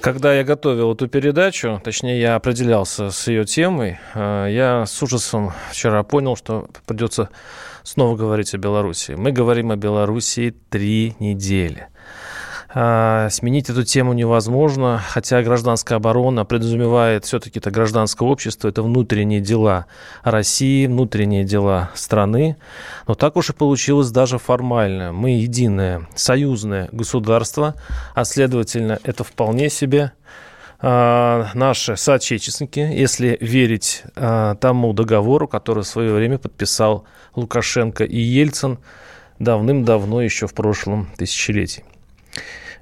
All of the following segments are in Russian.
Когда я готовил эту передачу, точнее, я определялся с ее темой, э, я с ужасом вчера понял, что придется снова говорить о Беларуси. Мы говорим о Беларуси три недели. А, Сменить эту тему невозможно, хотя гражданская оборона подразумевает все-таки это гражданское общество, это внутренние дела России, внутренние дела страны. Но так уж и получилось даже формально. Мы единое союзное государство, а следовательно, это вполне себе а, наши соотечественники, если верить а, тому договору, который в свое время подписал Лукашенко и Ельцин давным-давно еще в прошлом тысячелетии.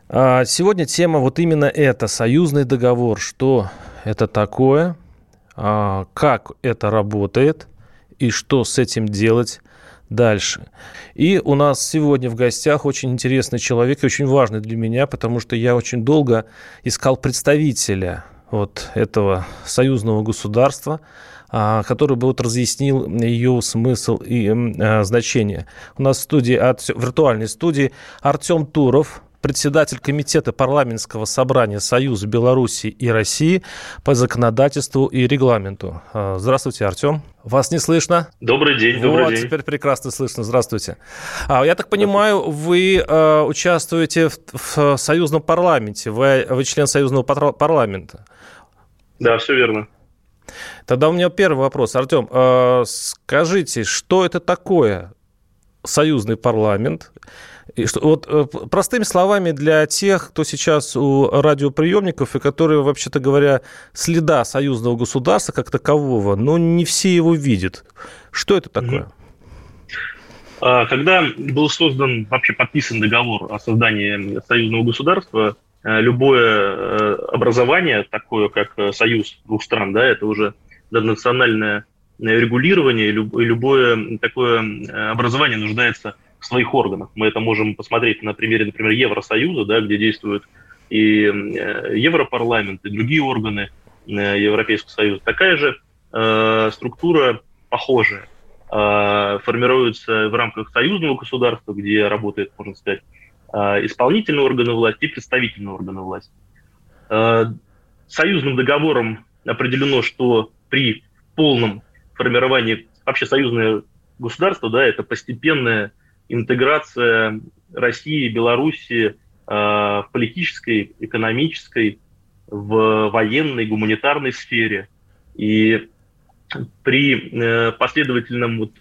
А Сегодня тема вот именно это, союзный договор, что это такое, а, как это работает и что с этим делать дальше. И у нас сегодня в гостях очень интересный человек и очень важный для меня, потому что я очень долго искал представителя вот этого союзного государства, а, который бы вот разъяснил ее смысл и значение. У нас в студии, в виртуальной студии Артем Туров, председатель Комитета парламентского собрания Союза Беларуси и России по законодательству и регламенту. А, Здравствуйте, Артем. Вас не слышно? Добрый день, добрый вот, день. теперь прекрасно слышно. Здравствуйте. А, я так понимаю, вы э, участвуете в, в союзном парламенте, вы, вы член союзного пар- парламента. Да, все верно. Тогда у меня первый вопрос. Артем, скажите, что это такое союзный парламент? И что, вот э, простыми словами для тех, кто сейчас у радиоприемников и которые, вообще-то говоря, следа союзного государства как такового, но не все его видят. Что это такое? А, Когда был создан, вообще подписан договор о создании союзного государства, э, любое э, образование, такое как союз двух стран, да, это уже национальное регулирование, любое такое образование нуждается в своих органах. Мы это можем посмотреть на примере, например, Евросоюза, да, где действуют и э, Европарламент, и другие органы э, Европейского Союза. Такая же э, структура похожая э, формируется в рамках союзного государства, где работает, можно сказать, э, исполнительные органы власти и представительные органы власти. Э, Союзным договором определено, что при полном формировании вообще союзное государство, да, это постепенная интеграция России и Белоруссии э, в политической, экономической, в военной, гуманитарной сфере. И при э, последовательном вот,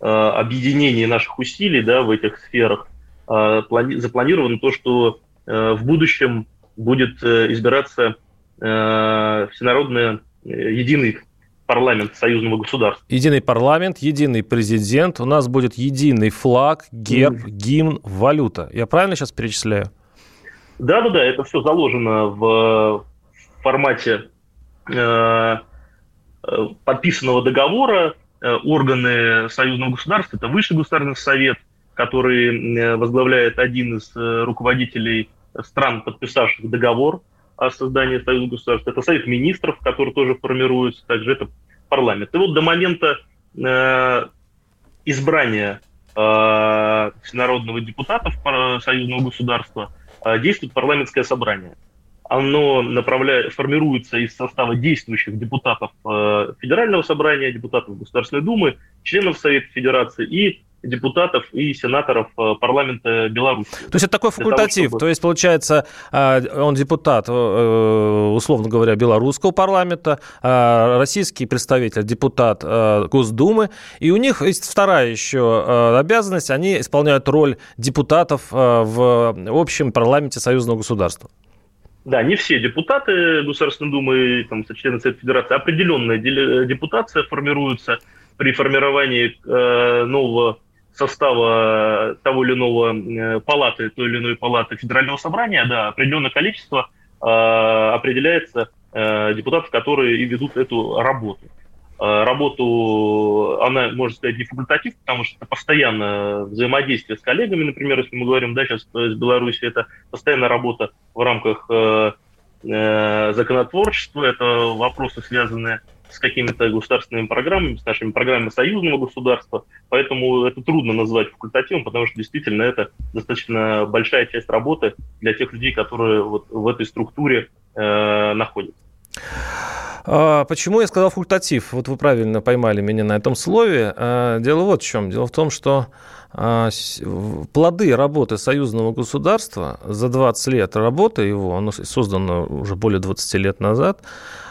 э, объединении наших усилий да, в этих сферах плани- запланировано то, что в будущем будет избираться всенародный э, единый парламент союзного государства. Единый парламент, единый президент, у нас будет единый флаг, герб, гимн, валюта. Я правильно сейчас перечисляю? Да-да-да, это все заложено в формате э, э, подписанного договора. Э, Органы союзного государства, это Высший государственный совет, который э, возглавляет один из э, руководителей стран, подписавших договор о создании союзного государства. Это Совет министров, который тоже формируется, также это парламент. И вот до момента э, избрания э, всенародного депутата в союзного государства э, действует парламентское собрание. Оно направляет, формируется из состава действующих депутатов э, Федерального собрания, депутатов Государственной Думы, членов Совета Федерации и депутатов и сенаторов э, парламента Беларуси. То есть это такой факультатив. Того, чтобы... То есть, получается, э, он депутат, э, условно говоря, белорусского парламента, российский представитель, депутат Госдумы, и у них есть вторая еще обязанность, они исполняют роль депутатов в общем парламенте союзного государства. Да, не все депутаты Государственной Думы, там, члены Совета Федерации, определенная депутация формируется при формировании э, нового состава того или иного палаты, той или иной палаты Федерального собрания, да, определенное количество э, определяется депутатов, которые и ведут эту работу. Работу, она, можно сказать, не факультатив, потому что это постоянное взаимодействие с коллегами, например, если мы говорим, да, сейчас с Беларуси, это постоянная работа в рамках законотворчества, это вопросы, связанные с какими-то государственными программами, с нашими программами союзного государства. Поэтому это трудно назвать факультативом, потому что действительно это достаточно большая часть работы для тех людей, которые вот в этой структуре э, находятся. А, почему я сказал факультатив? Вот вы правильно поймали меня на этом слове. А, дело вот в чем. Дело в том, что плоды работы союзного государства за 20 лет работы его, оно создано уже более 20 лет назад,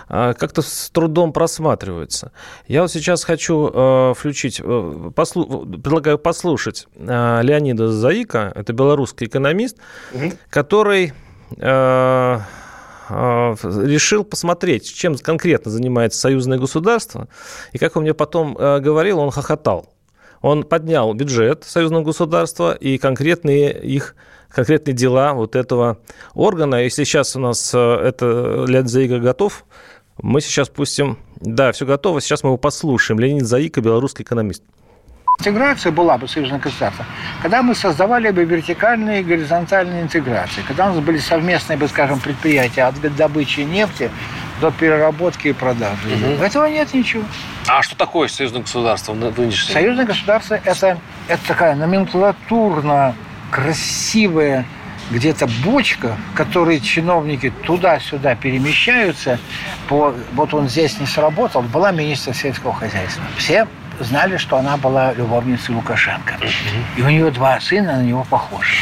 а, как-то с трудом просматривается. Я вот сейчас хочу э, включить, э, послу, предлагаю послушать э, Леонида Заика, это белорусский экономист, угу. который решил посмотреть, чем конкретно занимается союзное государство. И как он мне потом говорил, он хохотал. Он поднял бюджет союзного государства и конкретные их конкретные дела вот этого органа. Если сейчас у нас это Леонид Заика готов, мы сейчас пустим... Да, все готово. Сейчас мы его послушаем. Леонид Заика, белорусский экономист. Интеграция была бы союзное государство, когда мы создавали бы вертикальные и горизонтальные интеграции, когда у нас были совместные, бы, скажем, предприятия от добычи нефти до переработки и продажи. Угу. Этого нет ничего. А что такое союзное государство нынешнее? Союзное государство это, это такая номенклатурно красивая где-то бочка, в которой чиновники туда-сюда перемещаются, по, вот он здесь не сработал, была министр сельского хозяйства. Все знали, что она была любовницей Лукашенко. И у нее два сына на него похожи.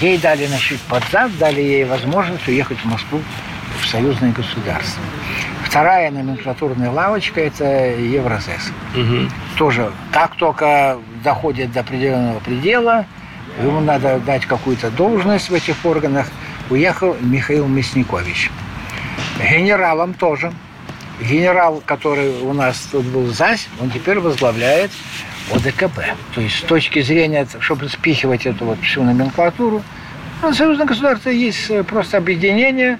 Ей дали значит, под зад, дали ей возможность уехать в Москву в союзное государство. Вторая номенклатурная лавочка – это Евразес. Угу. Тоже так только доходит до определенного предела – ему надо дать какую-то должность в этих органах, уехал Михаил Мясникович. Генералом тоже. Генерал, который у нас тут был ЗАСь, он теперь возглавляет ОДКБ. То есть с точки зрения, чтобы спихивать эту вот всю номенклатуру, ну, союзное государство есть просто объединение,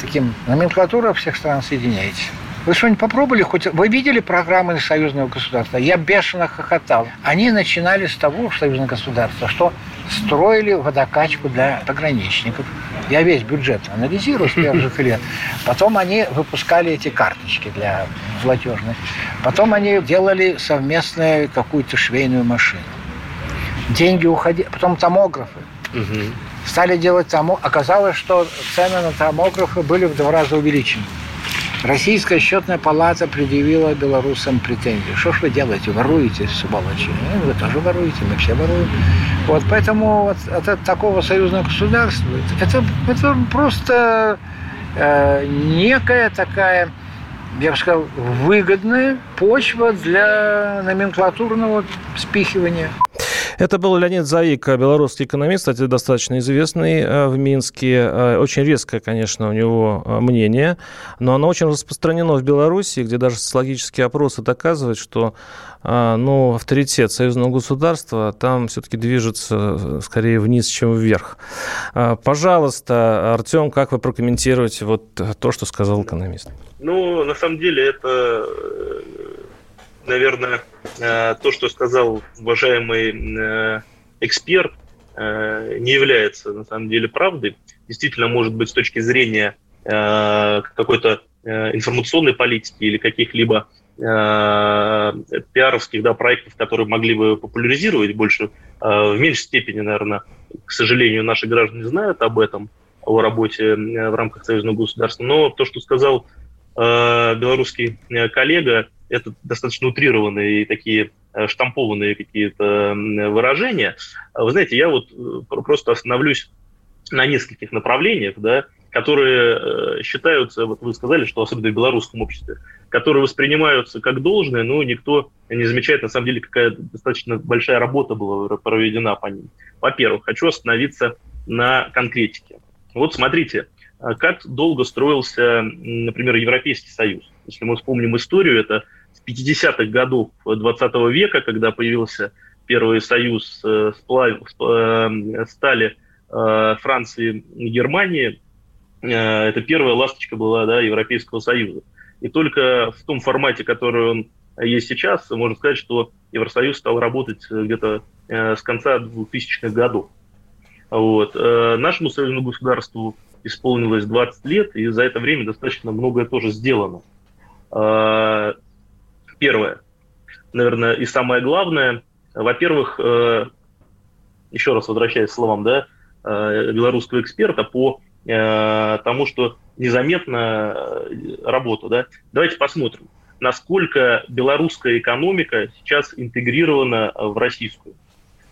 таким номенклатура всех стран соединяется. Вы что-нибудь попробовали? Хоть вы видели программы союзного государства? Я бешено хохотал. Они начинали с того, союзное государство, что строили водокачку для пограничников. Я весь бюджет анализирую с первых лет. Потом они выпускали эти карточки для платежных. Потом они делали совместную какую-то швейную машину. Деньги уходили. Потом томографы. Стали делать тому. Оказалось, что цены на томографы были в два раза увеличены. Российская счетная палата предъявила белорусам претензии. Что ж вы делаете? Воруете, сволочи. Ну, вы тоже воруете, мы все воруем. Вот, поэтому вот, от такого союзного государства это, это просто э, некая такая, я бы сказал, выгодная почва для номенклатурного спихивания. Это был Леонид Заик, белорусский экономист, кстати, достаточно известный э, в Минске. Э, очень резкое, конечно, у него э, мнение, но оно очень распространено в Беларуси, где даже социологические опросы доказывают, что ну, авторитет союзного государства там все-таки движется скорее вниз, чем вверх. Пожалуйста, Артем, как вы прокомментируете вот то, что сказал экономист? Ну, на самом деле, это наверное, э, то, что сказал уважаемый э, эксперт, э, не является на самом деле правдой. Действительно, может быть, с точки зрения какой-то информационной политики или каких-либо пиаровских да, проектов, которые могли бы популяризировать больше, в меньшей степени, наверное, к сожалению, наши граждане знают об этом, о работе в рамках союзного государства. Но то, что сказал белорусский коллега, это достаточно утрированные и такие э, штампованные какие-то выражения. Вы знаете, я вот э, просто остановлюсь на нескольких направлениях, да, которые э, считаются, вот вы сказали, что особенно в белорусском обществе, которые воспринимаются как должное, но никто не замечает, на самом деле, какая достаточно большая работа была проведена по ним. Во-первых, хочу остановиться на конкретике. Вот смотрите, как долго строился, например, Европейский Союз. Если мы вспомним историю, это 50-х годов 20 века, когда появился первый союз э, сплав, э, стали э, Франции и Германии, это первая ласточка была да, Европейского Союза. И только в том формате, который он есть сейчас, можно сказать, что Евросоюз стал работать где-то с конца 2000-х годов. Вот. Нашему союзному государству исполнилось 20 лет, и за это время достаточно многое тоже сделано. Первое, наверное, и самое главное, во-первых, еще раз возвращаясь к словам да, белорусского эксперта, по Э, тому, что незаметно э, работу. Да? Давайте посмотрим, насколько белорусская экономика сейчас интегрирована в российскую.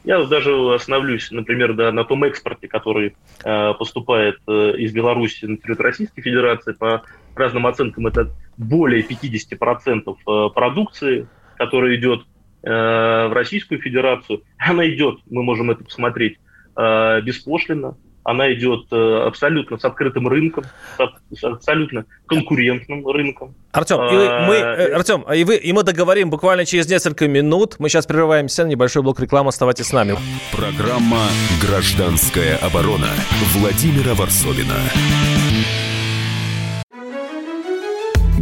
Я даже остановлюсь, например, да, на том экспорте, который э, поступает э, из Беларуси на территорию Российской Федерации. По разным оценкам это более 50% э, продукции, которая идет э, в Российскую Федерацию. Она идет, мы можем это посмотреть, э, беспошлино, она идет абсолютно с открытым рынком, с абсолютно конкурентным рынком. Артем, и мы, Артем, и, вы, и мы договорим буквально через несколько минут. Мы сейчас прерываемся на небольшой блок рекламы. Оставайтесь с нами. Программа «Гражданская оборона» Владимира Варсовина.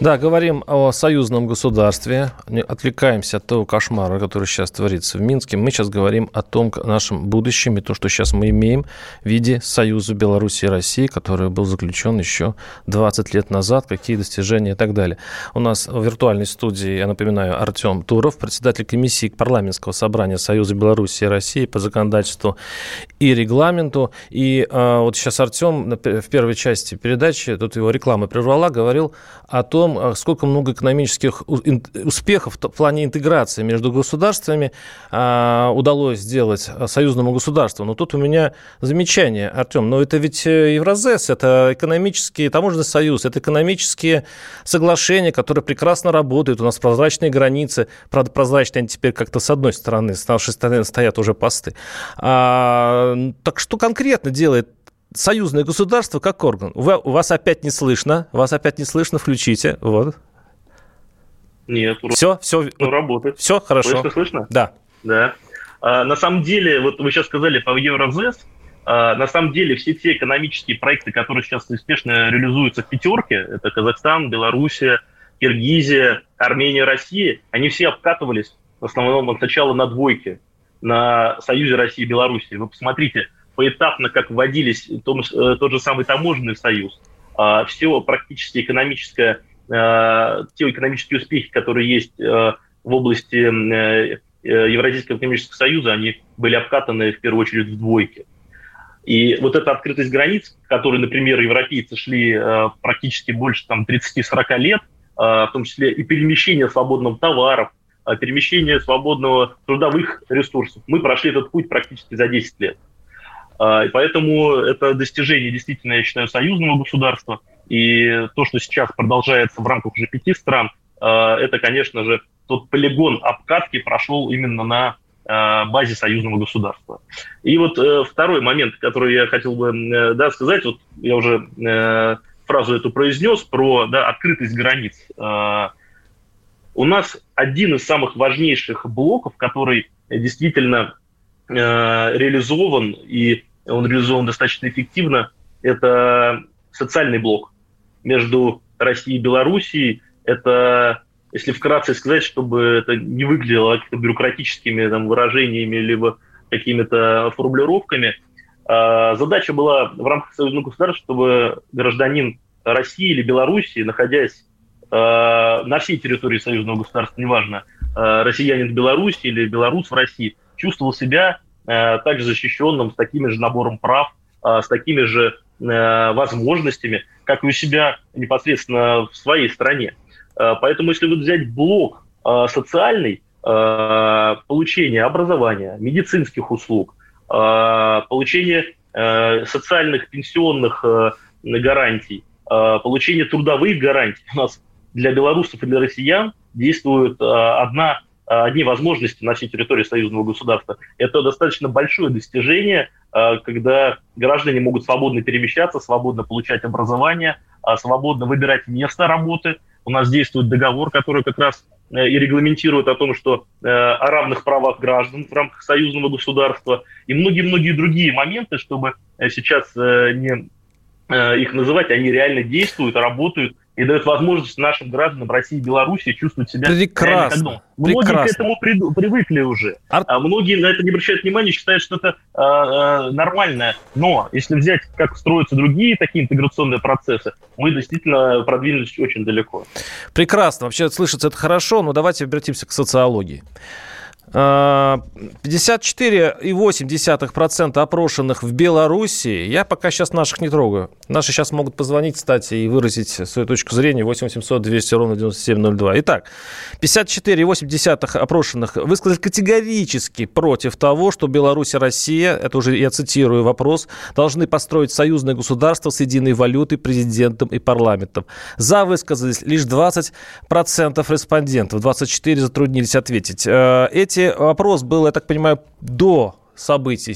Да, говорим о союзном государстве. Отвлекаемся от того кошмара, который сейчас творится в Минске. Мы сейчас говорим о том нашем будущем и то, что сейчас мы имеем в виде Союза Беларуси и России, который был заключен еще 20 лет назад, какие достижения и так далее. У нас в виртуальной студии, я напоминаю, Артем Туров, председатель комиссии парламентского собрания Союза Беларуси и России по законодательству и регламенту. И э, вот сейчас Артем в первой части передачи, тут его реклама прервала, говорил о том, а, сколько много экономических успехов в плане интеграции между государствами а, удалось сделать союзному государству. Но тут у меня замечание, Артем, но это ведь э, Евразес, это экономический таможенный союз, это экономические соглашения, которые прекрасно работают, у нас прозрачные границы, правда, прозрачные они теперь как-то с одной стороны, с нашей стороны стоят уже посты. А, так что конкретно делает союзное государство как орган. Вы, у вас опять не слышно, вас опять не слышно, включите, вот. Нет, все, все, ну, работает. Все хорошо. Слышно, слышно? Да. Да. А, на самом деле, вот вы сейчас сказали по Евразес, а, на самом деле все те экономические проекты, которые сейчас успешно реализуются в пятерке, это Казахстан, Белоруссия, Киргизия, Армения, Россия, они все обкатывались в основном сначала на двойке, на Союзе России и Белоруссии. Вы посмотрите, поэтапно, как вводились том, э, тот же самый таможенный союз, а, все практически экономическое, э, те экономические успехи, которые есть э, в области Евразийского экономического союза, они были обкатаны в первую очередь в двойке. И вот эта открытость границ, которые, например, европейцы шли практически больше там, 30-40 лет, в том числе и перемещение свободных товаров, перемещение свободного трудовых ресурсов, мы прошли этот путь практически за 10 лет. А, и поэтому это достижение действительно, я считаю, союзного государства. И то, что сейчас продолжается в рамках уже пяти стран, а, это, конечно же, тот полигон обкатки прошел именно на а, базе союзного государства. И вот э, второй момент, который я хотел бы э, да, сказать, вот я уже э, фразу эту произнес про да, открытость границ. У нас один из самых важнейших блоков, который действительно реализован и он реализован достаточно эффективно, это социальный блок между Россией и Белоруссией. Это, если вкратце сказать, чтобы это не выглядело какими-то бюрократическими там, выражениями либо какими-то формулировками, а, задача была в рамках союзного государства, чтобы гражданин России или Белоруссии, находясь а, на всей территории союзного государства, неважно, а, россиянин в Беларуси или белорус в России, чувствовал себя также защищенным, с таким же набором прав, э, с такими же э, возможностями, как и у себя непосредственно в своей стране. Поэтому если вот взять блок социальный, получение образования, медицинских услуг, получение социальных пенсионных гарантий, получение трудовых гарантий. У нас для белорусов и для россиян действует одна одни возможности на всей территории союзного государства. Это достаточно большое достижение, а, когда граждане могут свободно перемещаться, свободно получать образование, а, свободно выбирать место работы. У нас действует договор, который как раз э, и регламентирует о том, что э, о равных правах граждан в рамках союзного государства и многие-многие другие моменты, чтобы э, сейчас не их называть, они реально действуют, работают и дает возможность нашим гражданам России и Беларуси чувствовать себя прекрасно. Многие прекрасно. к этому при, привыкли уже. Ар... А многие на это не обращают внимания, считают, что это э, э, нормальное. Но если взять, как строятся другие такие интеграционные процессы, мы действительно продвинулись очень далеко. Прекрасно. Вообще слышится это хорошо, но давайте обратимся к социологии. 54,8% а, опрошенных в Беларуси. Я пока сейчас наших не трогаю. Наши сейчас могут позвонить, кстати, и выразить свою точку зрения. 8 800 200 ровно 9702. Итак, 54,8% опрошенных высказали категорически против того, что Беларусь и Россия, это уже я цитирую вопрос, должны построить союзное государство с единой валютой, президентом и парламентом. За высказались лишь 20% респондентов, 24% затруднились ответить. Э, эти кстати, вопрос был, я так понимаю, до событий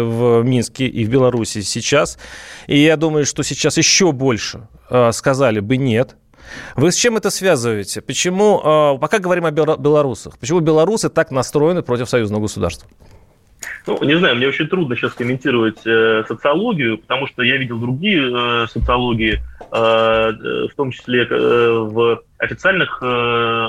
в Минске и в Беларуси сейчас. И я думаю, что сейчас еще больше э, сказали бы нет. Вы с чем это связываете? Почему, э, пока говорим о белорусах, почему белорусы так настроены против союзного государства? Ну, не знаю, мне очень трудно сейчас комментировать э, социологию, потому что я видел другие э, социологии, э, в том числе э, в официальных э,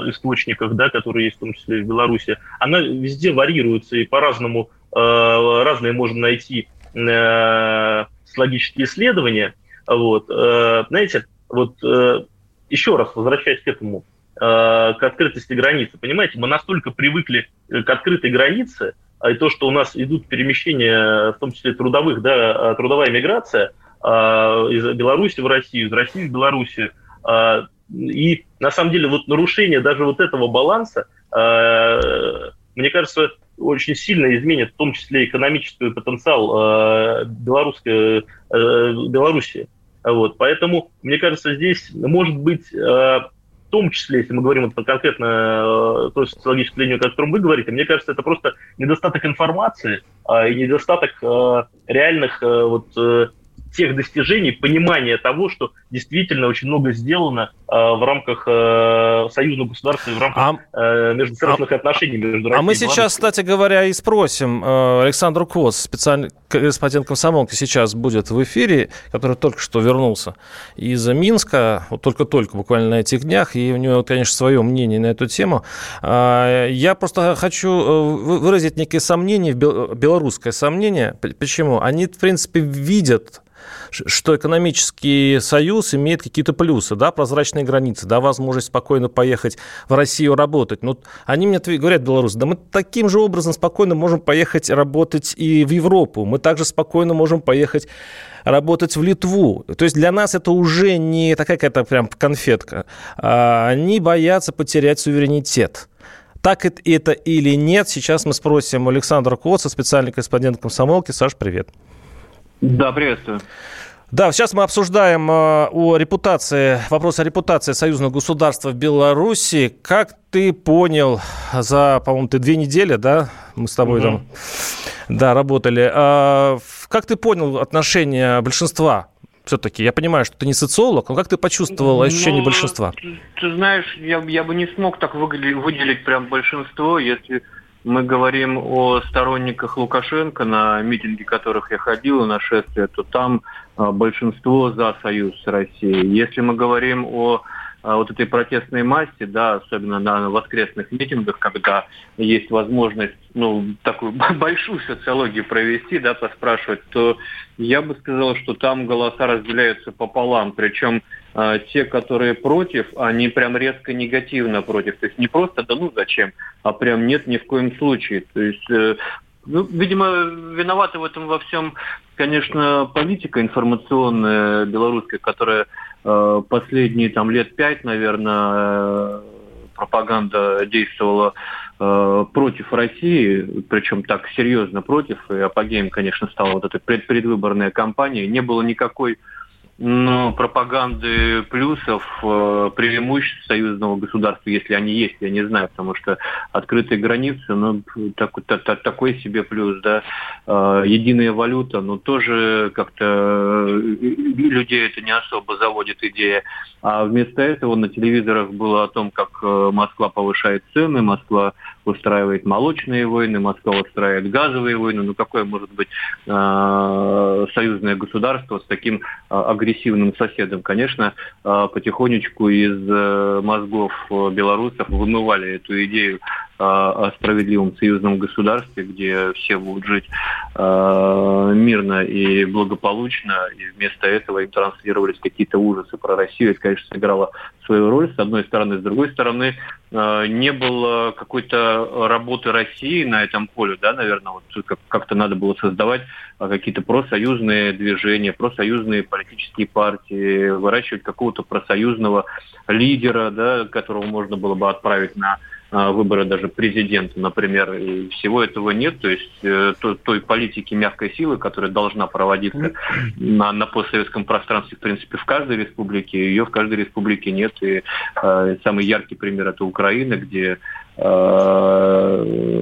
источниках, да, которые есть в том числе в Беларуси, она везде варьируется и по-разному, э, разные можно найти э, логические исследования. Вот, э, знаете, вот э, еще раз возвращаясь к этому, э, к открытости границы, понимаете, мы настолько привыкли к открытой границе, и то, что у нас идут перемещения, в том числе трудовых, да, трудовая миграция а, из Беларуси в Россию, из России в Беларусь, а, и на самом деле вот нарушение даже вот этого баланса, мне кажется, очень сильно изменит в том числе экономический потенциал белорусской, Беларуси. Вот. Поэтому, мне кажется, здесь может быть, в том числе, если мы говорим вот конкретно той социологической линии, о котором вы говорите, мне кажется, это просто недостаток информации и недостаток реальных вот, тех достижений, понимания того, что действительно очень много сделано э, в рамках э, союзного государства и в рамках а, э, межгосударственных а, отношений между Россией А мы сейчас, кстати говоря, и спросим э, Александру Кос, специальный корреспондент комсомолки, сейчас будет в эфире, который только что вернулся из Минска, вот только-только, буквально на этих днях, и у него, конечно, свое мнение на эту тему. Э, я просто хочу э, выразить некие сомнения, белорусское сомнение. Почему? Они, в принципе, видят что экономический союз имеет какие-то плюсы, да, прозрачные границы, да, возможность спокойно поехать в Россию работать. Но они мне говорят, белорусы, да мы таким же образом спокойно можем поехать работать и в Европу. Мы также спокойно можем поехать работать в Литву. То есть для нас это уже не такая какая-то прям конфетка. А они боятся потерять суверенитет. Так это или нет, сейчас мы спросим Александра Коца, специальный корреспондент комсомолки. Саш, привет. Да, приветствую. Да, сейчас мы обсуждаем э, о репутации, вопрос о репутации союзного государства в Беларуси. Как ты понял за, по-моему, ты две недели, да, мы с тобой угу. там, да, работали. А, как ты понял отношение большинства все-таки? Я понимаю, что ты не социолог, но как ты почувствовал ощущение ну, большинства? Ты знаешь, я, я бы не смог так выделить, выделить прям большинство, если мы говорим о сторонниках Лукашенко, на митинги которых я ходил, на шествия, то там а, большинство за союз с Россией. Если мы говорим о а, вот этой протестной массе, да, особенно на воскресных митингах, когда есть возможность, ну, такую большую социологию провести, да, поспрашивать, то я бы сказал, что там голоса разделяются пополам. Причем те, которые против, они прям резко негативно против. То есть не просто «да ну зачем», а прям «нет ни в коем случае». То есть э, ну, видимо, виноваты в этом во всем, конечно, политика информационная белорусская, которая э, последние там лет пять, наверное, пропаганда действовала против России, причем так серьезно против, и апогеем, конечно, стала вот эта предвыборная кампания. Не было никакой ну, пропаганды плюсов, э, преимуществ союзного государства, если они есть, я не знаю, потому что открытые границы, ну, так, так, такой себе плюс, да, э, единая валюта, ну, тоже как-то э, людей это не особо заводит идея. А вместо этого на телевизорах было о том, как Москва повышает цены, Москва устраивает молочные войны, Москва устраивает газовые войны. Ну, какое может быть э, союзное государство с таким э, агрессивным соседом? Конечно, э, потихонечку из э, мозгов белорусов вымывали эту идею о справедливом союзном государстве, где все будут жить мирно и благополучно, и вместо этого им транслировались какие-то ужасы про Россию. Это, конечно, сыграло свою роль, с одной стороны. С другой стороны, не было какой-то работы России на этом поле, да, наверное, вот как-то надо было создавать э, какие-то профсоюзные движения, профсоюзные политические партии, выращивать какого-то профсоюзного лидера, да, которого можно было бы отправить на а, выборы даже президента, например, и всего этого нет, то есть э, той, той политики мягкой силы, которая должна проводиться на, на постсоветском пространстве, в принципе, в каждой республике, ее в каждой республике нет, и э, самый яркий пример это Украина, где Э,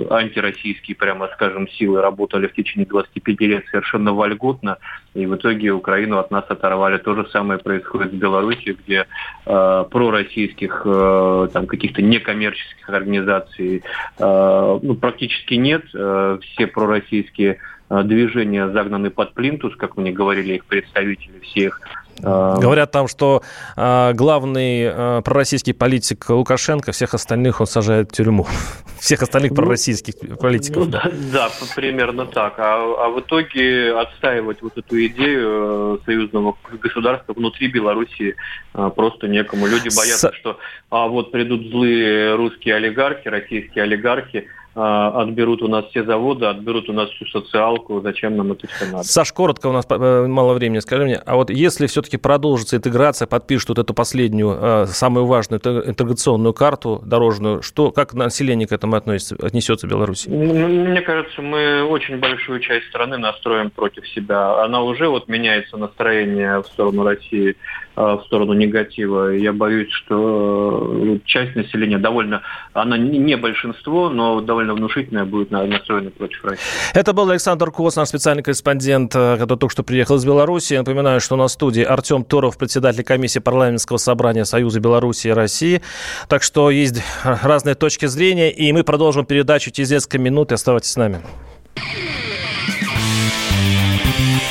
антироссийские, прямо скажем, силы работали в течение 25 лет совершенно вольготно, и в итоге Украину от нас оторвали. То же самое происходит в Беларуси, где э, пророссийских, э, там, каких-то некоммерческих организаций э, ну, практически нет. Э, все пророссийские э, движения загнаны под плинтус, как мне говорили их представители, всех а, Говорят там, что э, главный э, пророссийский политик Лукашенко, всех остальных он сажает в тюрьму. Всех остальных ну, пророссийских политиков. Ну, да, да, примерно так. А, а в итоге отстаивать вот эту идею э, союзного государства внутри Беларуси э, просто некому. Люди боятся, С... что а вот придут злые русские олигархи, российские олигархи, отберут у нас все заводы, отберут у нас всю социалку, зачем нам это все надо. Саш, коротко, у нас э, мало времени, скажи мне, а вот если все-таки продолжится интеграция, подпишут вот эту последнюю, э, самую важную интеграционную карту дорожную, что, как население к этому относится, отнесется Беларусь? Мне кажется, мы очень большую часть страны настроим против себя. Она уже вот меняется настроение в сторону России Э, в сторону негатива. Я боюсь, что часть населения довольно, она не большинство, но довольно внушительная будет настроена против России. Это был Александр Кос, наш специальный корреспондент, э, который только что приехал из Беларуси. Я напоминаю, что на студии Артем Торов, председатель комиссии парламентского собрания Союза Беларуси и России. Так что есть разные точки зрения, и мы продолжим передачу через несколько минут. И оставайтесь с нами.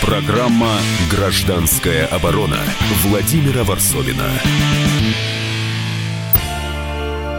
Программа «Гражданская оборона» Владимира Варсовина.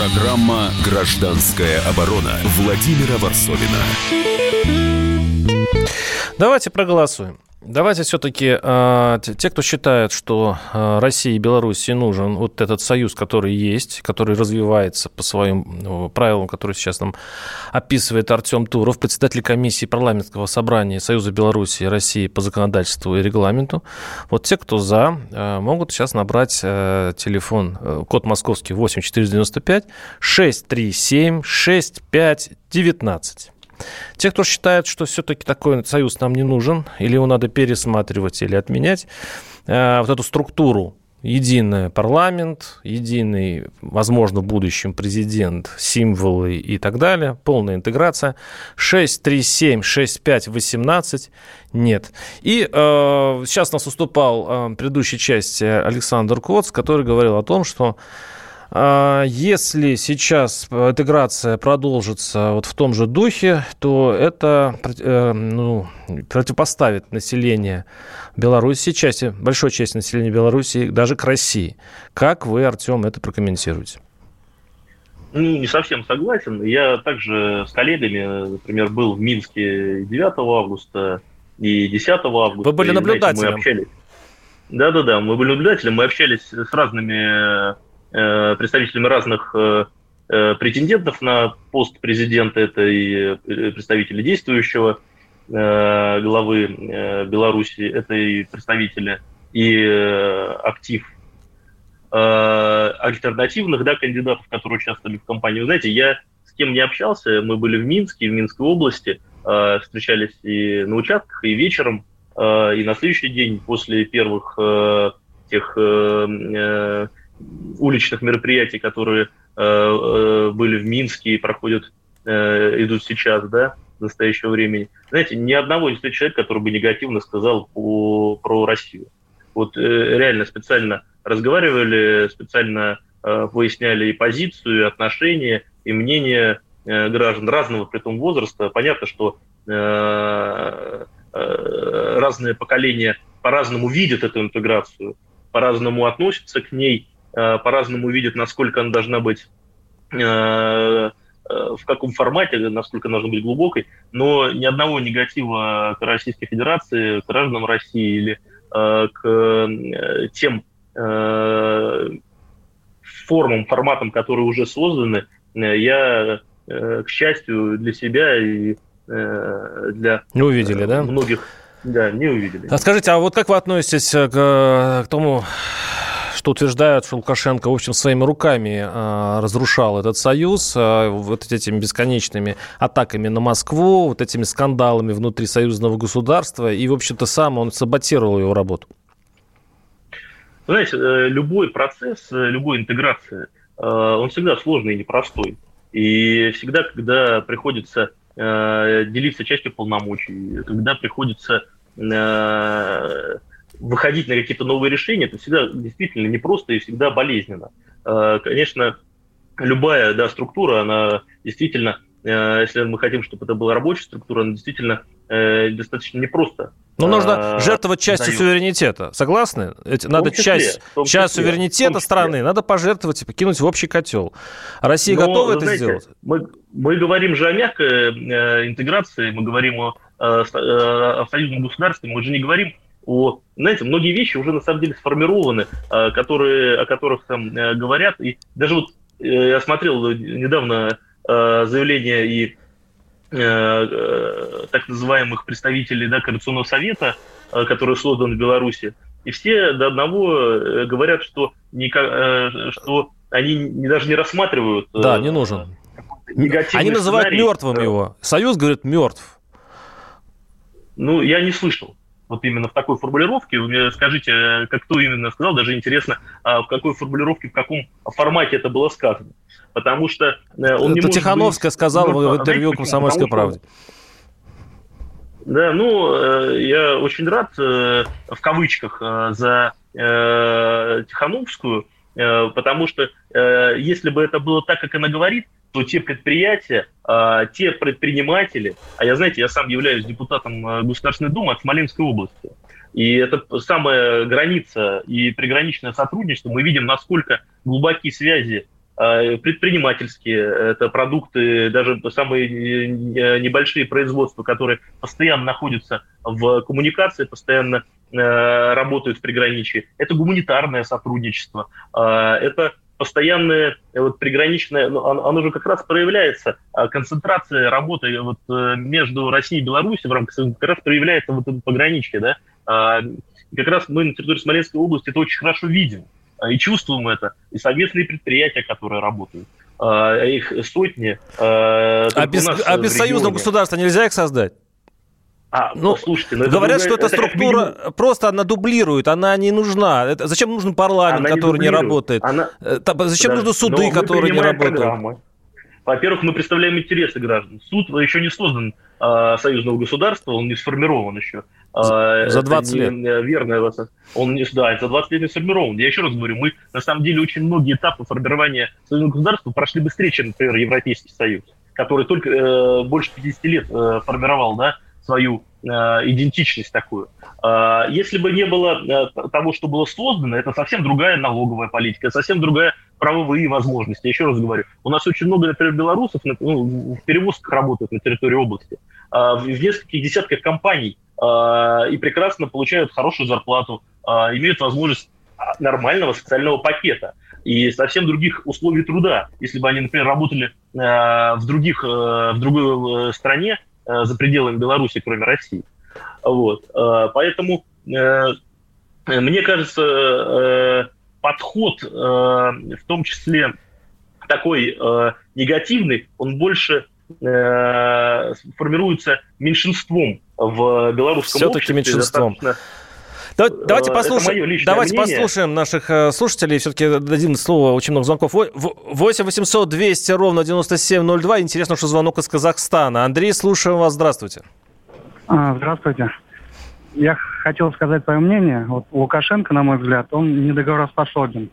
Программа «Гражданская оборона» Владимира Варсовина. Давайте проголосуем. Давайте все-таки э, те, кто считает, что э, России и Беларуси нужен вот этот союз, который есть, который развивается по своим ну, правилам, которые сейчас нам описывает Артем Туров, председатель комиссии парламентского собрания Союза Беларуси и России по законодательству и регламенту. Вот те, кто за, э, могут сейчас набрать телефон, э, код московский 8495 637 6519. Те, кто считает, что все-таки такой союз нам не нужен, или его надо пересматривать, или отменять, э, вот эту структуру единый парламент, единый, возможно, в будущем президент, символы и так далее, полная интеграция. 637 65 18 нет. И э, сейчас нас уступал э, предыдущей части Александр Коц, который говорил о том, что если сейчас интеграция продолжится вот в том же духе, то это э, ну, противопоставит население Беларуси, части, большой части населения Беларуси даже к России. Как вы, Артем, это прокомментируете? Ну, не совсем согласен. Я также с коллегами, например, был в Минске 9 августа и 10 августа. Вы были наблюдателем. Знаете, мы общались. Да-да-да, мы были наблюдателем, мы общались с разными представителями разных э, э, претендентов на пост президента. Это и представители действующего главы Беларуси, это и представители и актив альтернативных да, кандидатов, которые участвовали в кампании. Вы знаете, я с кем не общался, мы были в Минске, в Минской области, встречались и на участках, и вечером, и на следующий день после первых тех уличных мероприятий, которые э, э, были в Минске и проходят, э, идут сейчас, да, в настоящее время. Знаете, ни одного из тех человек, который бы негативно сказал по, про Россию. Вот реально специально разговаривали, специально выясняли и позицию, и отношения, и мнение граждан разного при том возраста. Понятно, что разные поколения по-разному видят эту интеграцию, по-разному относятся к ней, по-разному видят, насколько она должна быть э, э, в каком формате, насколько должна быть глубокой, но ни одного негатива к Российской Федерации, к гражданам России или к тем формам, форматам, которые уже созданы, я, к счастью, для себя и для не увидели, да? многих да, не увидели. А скажите, а вот как вы относитесь к, к тому что утверждают, что Лукашенко, в общем, своими руками э, разрушал этот союз э, вот этими бесконечными атаками на Москву, вот этими скандалами внутри союзного государства, и, в общем-то, сам он саботировал его работу. Знаете, э, любой процесс, э, любой интеграции, э, он всегда сложный и непростой. И всегда, когда приходится делиться частью полномочий, когда приходится выходить на какие-то новые решения, это всегда действительно непросто и всегда болезненно. Э, конечно, любая да, структура, она действительно, э, если мы хотим, чтобы это была рабочая структура, она действительно э, достаточно непросто. Но ну, нужно жертвовать частью дает. суверенитета. Согласны? Надо числе, часть, часть числе, суверенитета страны надо пожертвовать и покинуть в общий котел. Россия Но, готова это знаете, сделать? Мы, мы говорим же о мягкой интеграции, мы говорим о, о союзном государстве, мы же не говорим о, знаете, многие вещи уже на самом деле сформированы, а, которые, о которых там э, говорят. И даже вот э, я смотрел недавно заявление и э, так называемых представителей да, Координационного совета, который создан в Беларуси, и все до одного говорят, что, никак, что они даже не рассматривают... Да, не нужен. Они называют сценарий. мертвым его. Союз говорит мертв. Ну, я не слышал вот именно в такой формулировке. Вы мне скажите, э, как кто именно сказал, даже интересно, а в какой формулировке, в каком формате это было сказано. Потому что э, он не Это Тихановская быть... сказала в интервью «Комсомольской правде». Да, ну, э, я очень рад, в кавычках, за Тихановскую, потому что если бы это было так, как она говорит, то те предприятия, а, те предприниматели, а я, знаете, я сам являюсь депутатом Государственной Думы от Смоленской области, и это самая граница и приграничное сотрудничество. Мы видим, насколько глубокие связи предпринимательские, это продукты, даже самые небольшие производства, которые постоянно находятся в коммуникации, постоянно работают в приграничии. Это гуманитарное сотрудничество, это постоянное э, вот приграничное, ну, оно, же как раз проявляется, а концентрация работы вот э, между Россией и Беларусью в рамках как раз проявляется вот в пограничке, да, а, как раз мы на территории Смоленской области это очень хорошо видим. а, и чувствуем это, и совместные предприятия, которые работают, а, их сотни. А без, а без союзного государства нельзя их создать? А, ну, слушайте, ну, говорят, это, что эта структура минимум... просто она дублирует, она не нужна. Это, зачем нужен парламент, она который не, не работает? Она... Э, зачем да, нужны суды, которые не работают? Программы. Во-первых, мы представляем интересы граждан. Суд еще не создан э, союзного государства, он не сформирован еще. Э, за 20 лет. Верно, он не, да, за 20 лет не сформирован. Я еще раз говорю, мы на самом деле очень многие этапы формирования союзного государства прошли быстрее, чем, например, Европейский Союз, который только э, больше 50 лет э, формировал, да, свою э, идентичность такую. Э, если бы не было э, того, что было создано, это совсем другая налоговая политика, совсем другая правовые возможности. Еще раз говорю, у нас очень много, например, белорусов ну, в перевозках работают на территории области, в нескольких десятках компаний и прекрасно получают хорошую зарплату, имеют возможность нормального социального пакета и совсем других условий труда. Если бы они, например, работали в, других, в другой стране, Э, за пределами Беларуси, кроме России. Вот. Э, поэтому э, мне кажется, подход, в том числе такой негативный, он больше формируется меньшинством в белорусском Все-таки обществе. меньшинством. Достаточно Давайте, послушаем, давайте послушаем наших э, слушателей. Все-таки дадим слово, очень много звонков. 8 800 200 ровно 9702. Интересно, что звонок из Казахстана. Андрей, слушаем вас. Здравствуйте. А, здравствуйте. Я хотел сказать свое мнение. Вот Лукашенко, на мой взгляд, он недоговороспособен.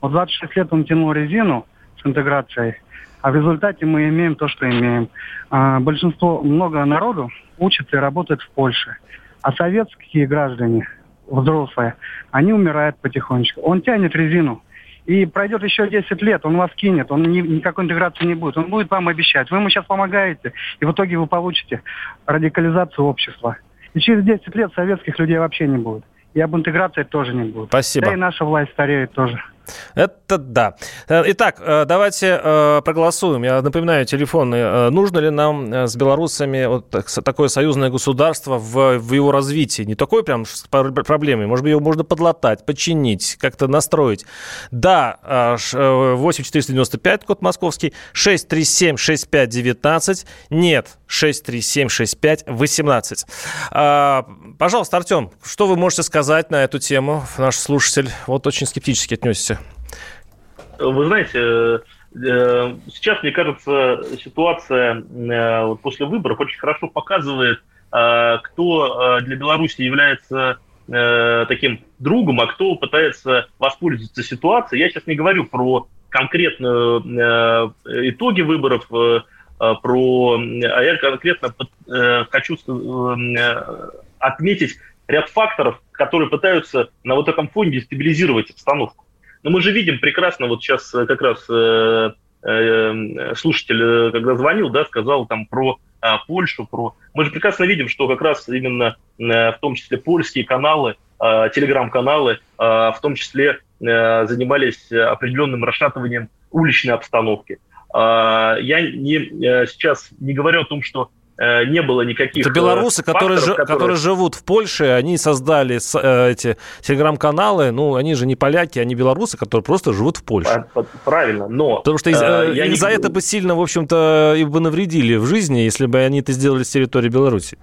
Вот 26 лет он тянул резину с интеграцией, а в результате мы имеем то, что имеем. А, большинство, много народу учится и работает в Польше. А советские граждане взрослые, они умирают потихонечку. Он тянет резину. И пройдет еще 10 лет, он вас кинет, он ни, никакой интеграции не будет. Он будет вам обещать. Вы ему сейчас помогаете, и в итоге вы получите радикализацию общества. И через 10 лет советских людей вообще не будет. И об интеграции тоже не будет. Спасибо. Да и наша власть стареет тоже. Это да. Э, итак, э, давайте э, проголосуем. Я напоминаю, телефоны. Нужно ли нам с белорусами вот такое союзное государство в, в его развитии? Не такой прям с проблемой. Может быть, его можно подлатать, починить, как-то настроить. Да, 8495, код московский, 637-6519. Нет, 637-6518. Пожалуйста, Артем, что вы можете сказать на эту тему? Наш слушатель вот очень скептически отнесся. Вы знаете, э, э, сейчас, мне кажется, ситуация э, после выборов очень хорошо показывает, кто для Беларуси является таким другом, а кто пытается воспользоваться ситуацией. Я сейчас не говорю про конкретные итоги выборов, про, а я конкретно хочу отметить ряд факторов, которые пытаются на вот этом фоне дестабилизировать обстановку. Но мы же видим прекрасно, вот сейчас э, как раз э, э, слушатель, когда звонил, да, сказал там про Польшу, про... Мы же прекрасно видим, что как раз именно в том числе польские каналы, телеграм-каналы, в том числе занимались определенным расшатыванием уличной обстановки. Я не, сейчас не говорю о том, что не было никаких... Это белорусы, факторов, которые, которые... которые живут в Польше, они создали э, эти телеграм-каналы, ну, они же не поляки, они белорусы, которые просто живут в Польше. Правильно, но... Потому что из, э, им не... за это бы сильно, в общем-то, и бы навредили в жизни, если бы они это сделали с территории Беларуси.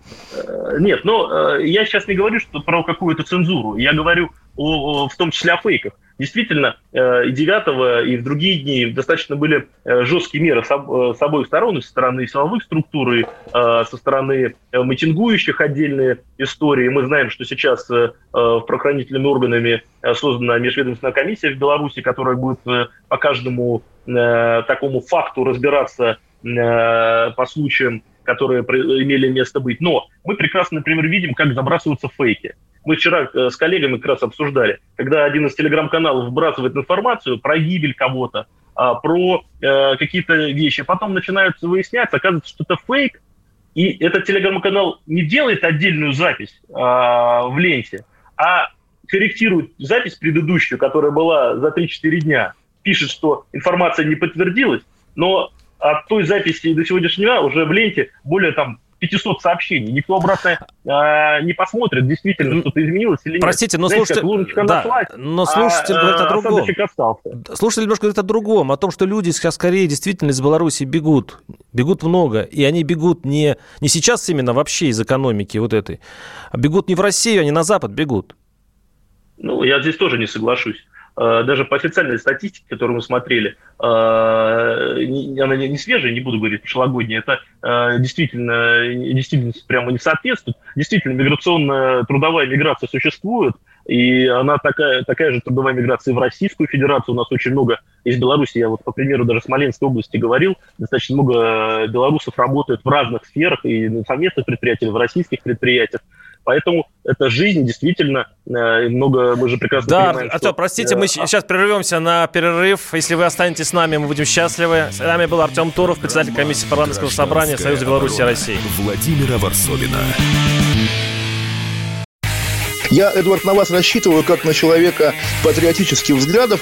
Нет, но я сейчас не говорю что про какую-то цензуру, я говорю о, о, в том числе о фейках действительно э, и 9 и в другие дни достаточно были э, жесткие меры с, э, обоих сторон, со стороны силовых структур, и со стороны митингующих отдельные истории. Мы знаем, что сейчас правоохранительными органами создана межведомственная комиссия в Беларуси, которая будет по каждому такому факту разбираться по случаям, которые имели место быть. Но мы прекрасно, например, видим, как забрасываются фейки. Мы вчера э, с коллегами как раз обсуждали, когда один из телеграм-каналов вбрасывает информацию про гибель кого-то, а, про э, какие-то вещи, потом начинаются выясняться, оказывается, что это фейк, и этот телеграм-канал не делает отдельную запись а, в ленте, а корректирует запись предыдущую, которая была за 3-4 дня, пишет, что информация не подтвердилась, но от той записи до сегодняшнего дня уже в ленте более там 500 сообщений. Никто обратно э, не посмотрит, действительно что-то изменилось или нет. Простите, но Знаете, слушатель, как да, нашлась, но слушатель а, говорит о э, другом. остался. Слушатель немножко говорит о другом, о том, что люди сейчас скорее действительно из Беларуси бегут. Бегут много. И они бегут не, не сейчас именно вообще из экономики вот этой, а бегут не в Россию, они на Запад бегут. Ну, я здесь тоже не соглашусь. Э, даже по официальной статистике, которую мы смотрели, э, она не свежая, не буду говорить прошлогодняя, это э, действительно, действительно прямо не соответствует. Действительно, миграционная трудовая миграция существует, и она такая, такая же трудовая миграция в Российскую Федерацию. У нас очень много из Беларуси, я вот, по примеру, даже Смоленской области говорил, достаточно много белорусов работают в разных сферах, и на совместных предприятиях, и в российских предприятиях. Поэтому это жизнь, действительно, э, много, мы же прекрасно да, понимаем, Артем, простите, мы сейчас прервемся на перерыв. Если вы останетесь с нами, мы будем счастливы. С нами был Артем Туров, председатель комиссии парламентского собрания Союза Беларуси и России. Владимира Варсовина. Я, Эдвард, на вас рассчитываю как на человека патриотических взглядов.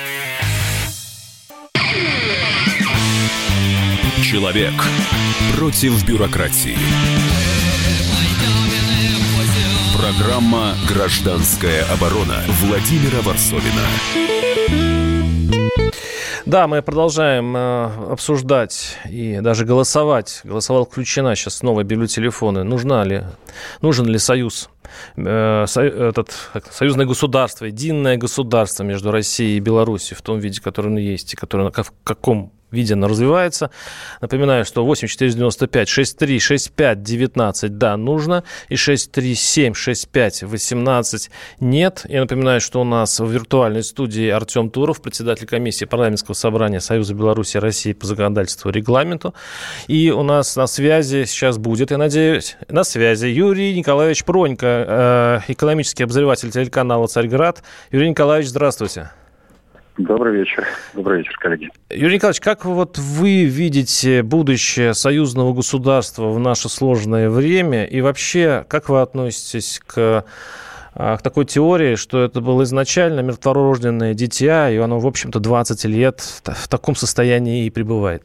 Человек против бюрократии. Программа «Гражданская оборона» Владимира Варсовина. Да, мы продолжаем э, обсуждать и даже голосовать. Голосовал включена сейчас снова беру телефоны. Нужна ли, нужен ли союз, э, этот, союзное государство, единое государство между Россией и Беларусью в том виде, который он есть, и который, в каком виде она развивается. Напоминаю, что 8495 63 65 19 да, нужно, и 637 65 18 нет. Я напоминаю, что у нас в виртуальной студии Артем Туров, председатель комиссии парламентского собрания Союза Беларуси и России по законодательству и регламенту. И у нас на связи сейчас будет, я надеюсь, на связи Юрий Николаевич Пронько, э, экономический обозреватель телеканала «Царьград». Юрий Николаевич, здравствуйте. Добрый вечер. Добрый вечер, коллеги. Юрий Николаевич, как вот вы видите будущее союзного государства в наше сложное время? И вообще, как вы относитесь к а, к такой теории, что это было изначально мертворожденное дитя, и оно, в общем-то, 20 лет в таком состоянии и пребывает?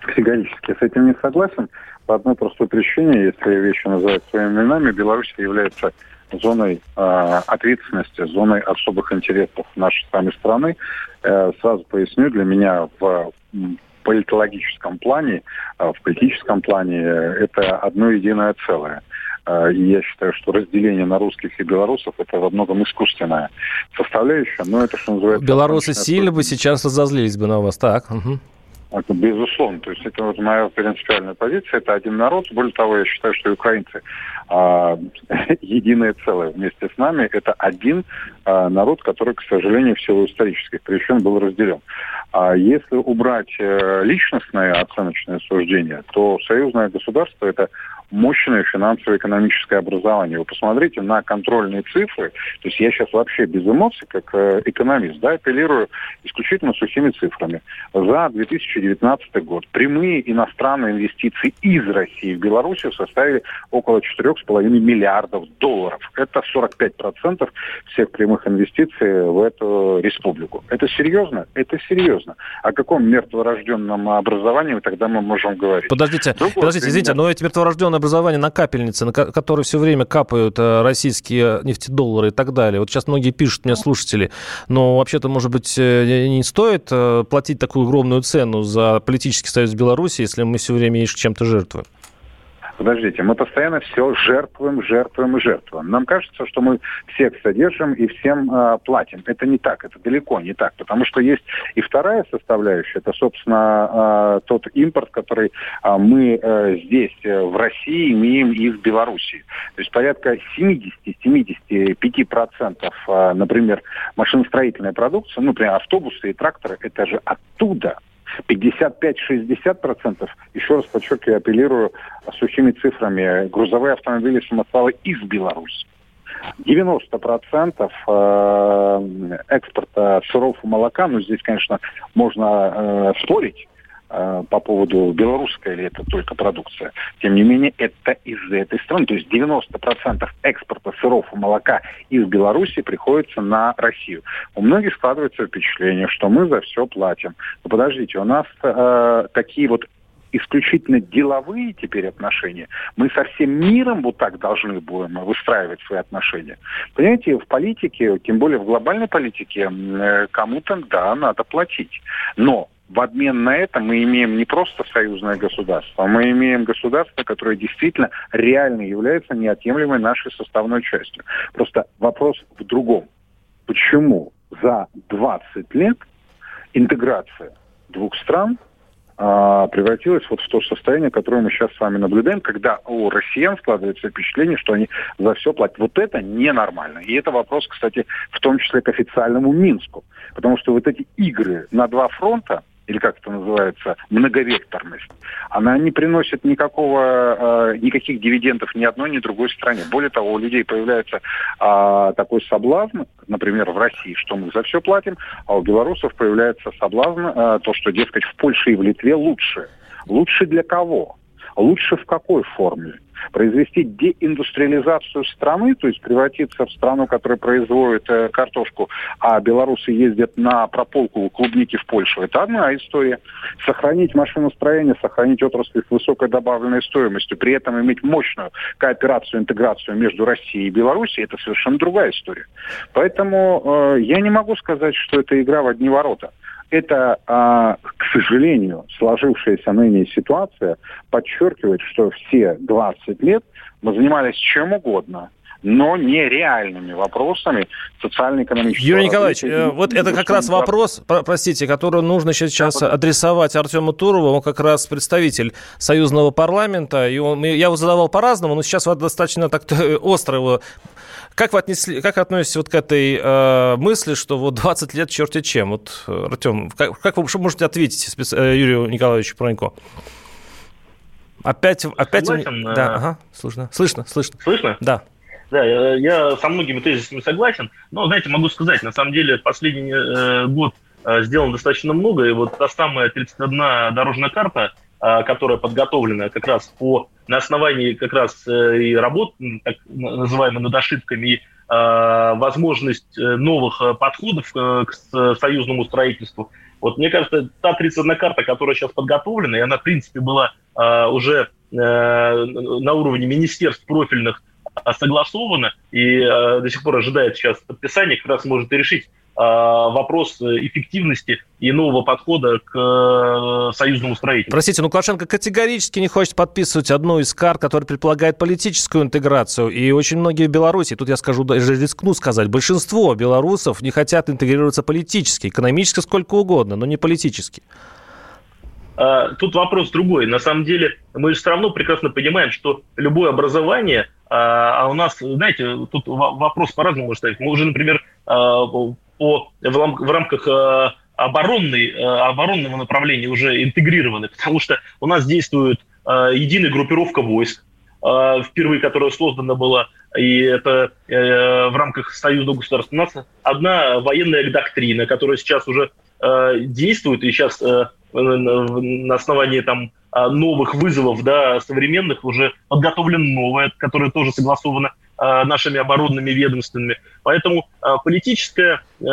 Категорически с этим не согласен. По одной простой причине, если вещи называть своими именами, Беларусь является зоной э, ответственности, зоной особых интересов нашей с вами страны. Э, сразу поясню, для меня в политологическом плане, э, в политическом плане это одно единое целое. Э, и я считаю, что разделение на русских и белорусов это во многом искусственная составляющая, но это что называется... Белорусы сильно бы сейчас разозлились бы на вас, так? Угу. Это безусловно. То есть это вот моя принципиальная позиция. Это один народ. Более того, я считаю, что и украинцы а, единое целое вместе с нами. Это один а, народ, который, к сожалению, в силу исторических причин был разделен. А если убрать а, личностное оценочное суждение, то союзное государство это мощное финансово-экономическое образование. Вы посмотрите на контрольные цифры. То есть я сейчас вообще без эмоций, как э, экономист, да, апеллирую исключительно сухими цифрами. За 2019 год прямые иностранные инвестиции из России в Белоруссию составили около 4,5 миллиардов долларов. Это 45% всех прямых инвестиций в эту республику. Это серьезно? Это серьезно. О каком мертворожденном образовании тогда мы можем говорить? Подождите, Другой подождите, извините, но эти мертворожденные образование на капельнице, на которой все время капают э, российские нефтедоллары и так далее. Вот сейчас многие пишут мне слушатели, но вообще-то, может быть, э, не стоит э, платить такую огромную цену за политический союз Беларуси, если мы все время чем-то жертвуем? Подождите, мы постоянно все жертвуем, жертвуем и жертвуем. Нам кажется, что мы всех содержим и всем э, платим. Это не так, это далеко не так, потому что есть и вторая составляющая, это, собственно, э, тот импорт, который э, мы э, здесь, э, в России, имеем из Белоруссии. То есть порядка 70-75%, э, например, машиностроительная продукция, ну, например, автобусы и тракторы, это же оттуда 55-60%, еще раз подчеркиваю, апеллирую сухими цифрами, грузовые автомобили самосвалы из Беларуси. 90% э, экспорта сыров и молока, ну здесь, конечно, можно э, спорить, э, по поводу белорусская или это только продукция. Тем не менее, это из этой страны. То есть 90% экспорта сыров и молока из Беларуси приходится на Россию. У многих складывается впечатление, что мы за все платим. Но подождите, у нас э, такие вот исключительно деловые теперь отношения. Мы со всем миром вот так должны будем выстраивать свои отношения. Понимаете, в политике, тем более в глобальной политике, э, кому-то, да, надо платить. Но в обмен на это мы имеем не просто союзное государство, а мы имеем государство, которое действительно реально является неотъемлемой нашей составной частью. Просто вопрос в другом. Почему за 20 лет интеграция двух стран – а, превратилась вот в то состояние, которое мы сейчас с вами наблюдаем, когда у россиян складывается впечатление, что они за все платят. Вот это ненормально. И это вопрос, кстати, в том числе к официальному Минску. Потому что вот эти игры на два фронта, или как это называется, многовекторность, она не приносит никакого, э, никаких дивидендов ни одной, ни другой стране. Более того, у людей появляется э, такой соблазн, например, в России, что мы за все платим, а у белорусов появляется соблазн, э, то, что, дескать, в Польше и в Литве лучше. Лучше для кого? Лучше в какой форме? Произвести деиндустриализацию страны, то есть превратиться в страну, которая производит э, картошку, а белорусы ездят на прополку клубники в Польшу. Это одна история. Сохранить машиностроение, сохранить отрасль с высокой добавленной стоимостью, при этом иметь мощную кооперацию, интеграцию между Россией и Белоруссией, это совершенно другая история. Поэтому э, я не могу сказать, что это игра в одни ворота это, а, к сожалению, сложившаяся ныне ситуация подчеркивает, что все 20 лет мы занимались чем угодно, но не реальными вопросами социально-экономического Юрий Николаевич, развития. Э, вот это как раз вопрос, простите, который нужно сейчас да, адресовать Артему Турову. Он как раз представитель союзного парламента. И он, я его задавал по-разному, но сейчас достаточно так остро его как вы отнесли, как относитесь вот к этой э, мысли, что вот 20 лет черти чем? Вот, Артем, как, как вы что можете ответить специ... Э, Юрию Николаевичу Пронько? Опять, опять... Согласен, да, э, ага, слышно, слышно, слышно. Слышно? Да. Да, я, я со многими тезисами согласен, но, знаете, могу сказать, на самом деле, последний э, год э, сделано достаточно много, и вот та самая 31 дорожная карта, э, которая подготовлена как раз по на основании как раз э, и работ, так называемых над ошибками, и э, возможность э, новых подходов к союзному строительству. Вот мне кажется, та 31 карта, которая сейчас подготовлена, и она, в принципе, была уже на уровне министерств профильных согласована и до сих пор ожидает сейчас подписания, как раз может и решить а, вопрос эффективности и нового подхода к э, союзному строительству. Простите, но Лукашенко категорически не хочет подписывать одну из карт, которая предполагает политическую интеграцию. И очень многие в Беларуси, тут я скажу, даже рискну сказать, большинство белорусов не хотят интегрироваться политически, экономически сколько угодно, но не политически. Тут вопрос другой. На самом деле мы же все равно прекрасно понимаем, что любое образование, а, у нас, знаете, тут вопрос по-разному может ставить. Мы уже, например, в, в рамках э, оборонной, э, оборонного направления уже интегрированы, потому что у нас действует э, единая группировка войск, впервые которая создана была, и это в рамках союзного государства. У нас одна военная доктрина, которая сейчас уже действует, и сейчас на основании там новых вызовов, да, современных, уже подготовлена новая, которая тоже согласована Э, нашими оборонными ведомствами. Поэтому э, политическая э,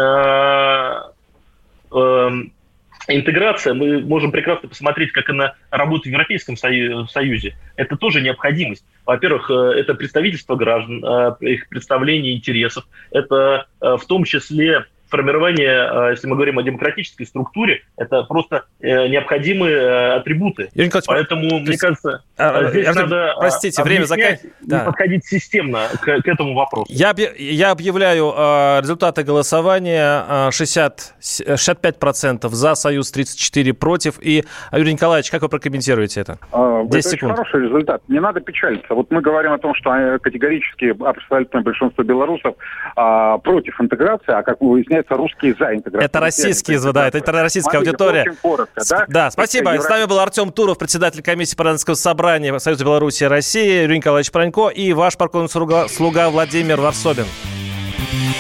интеграция, мы можем прекрасно посмотреть, как она работает в Европейском Союзе. Это тоже необходимость. Во-первых, это представительство граждан, их представление интересов. Это в том числе формирование, э, если мы говорим о демократической структуре, это просто э, необходимые э, атрибуты. Юрий Поэтому, есть, мне кажется, а, здесь Артем, надо простите, время заканчивается. Да. подходить системно к, к этому вопросу. Я, я объявляю э, результаты голосования. 60, 65% за Союз, 34% против. И, Юрий Николаевич, как вы прокомментируете это? 10 а, это секунд. очень хороший результат. Не надо печалиться. Вот мы говорим о том, что категорически абсолютное большинство белорусов а, против интеграции, а как вы объединяются русские за интеграцию. Это российские, да, это, это российская Смотрите, аудитория. Очень коротко, да? Да, спасибо. Это С нами был Артем Туров, председатель комиссии парламентского собрания Союза Беларуси и России, Юрий Николаевич Пронько и ваш парковый слуга, слуга Владимир Варсобин.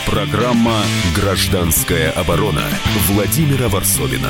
Программа «Гражданская оборона» Владимира Варсобина.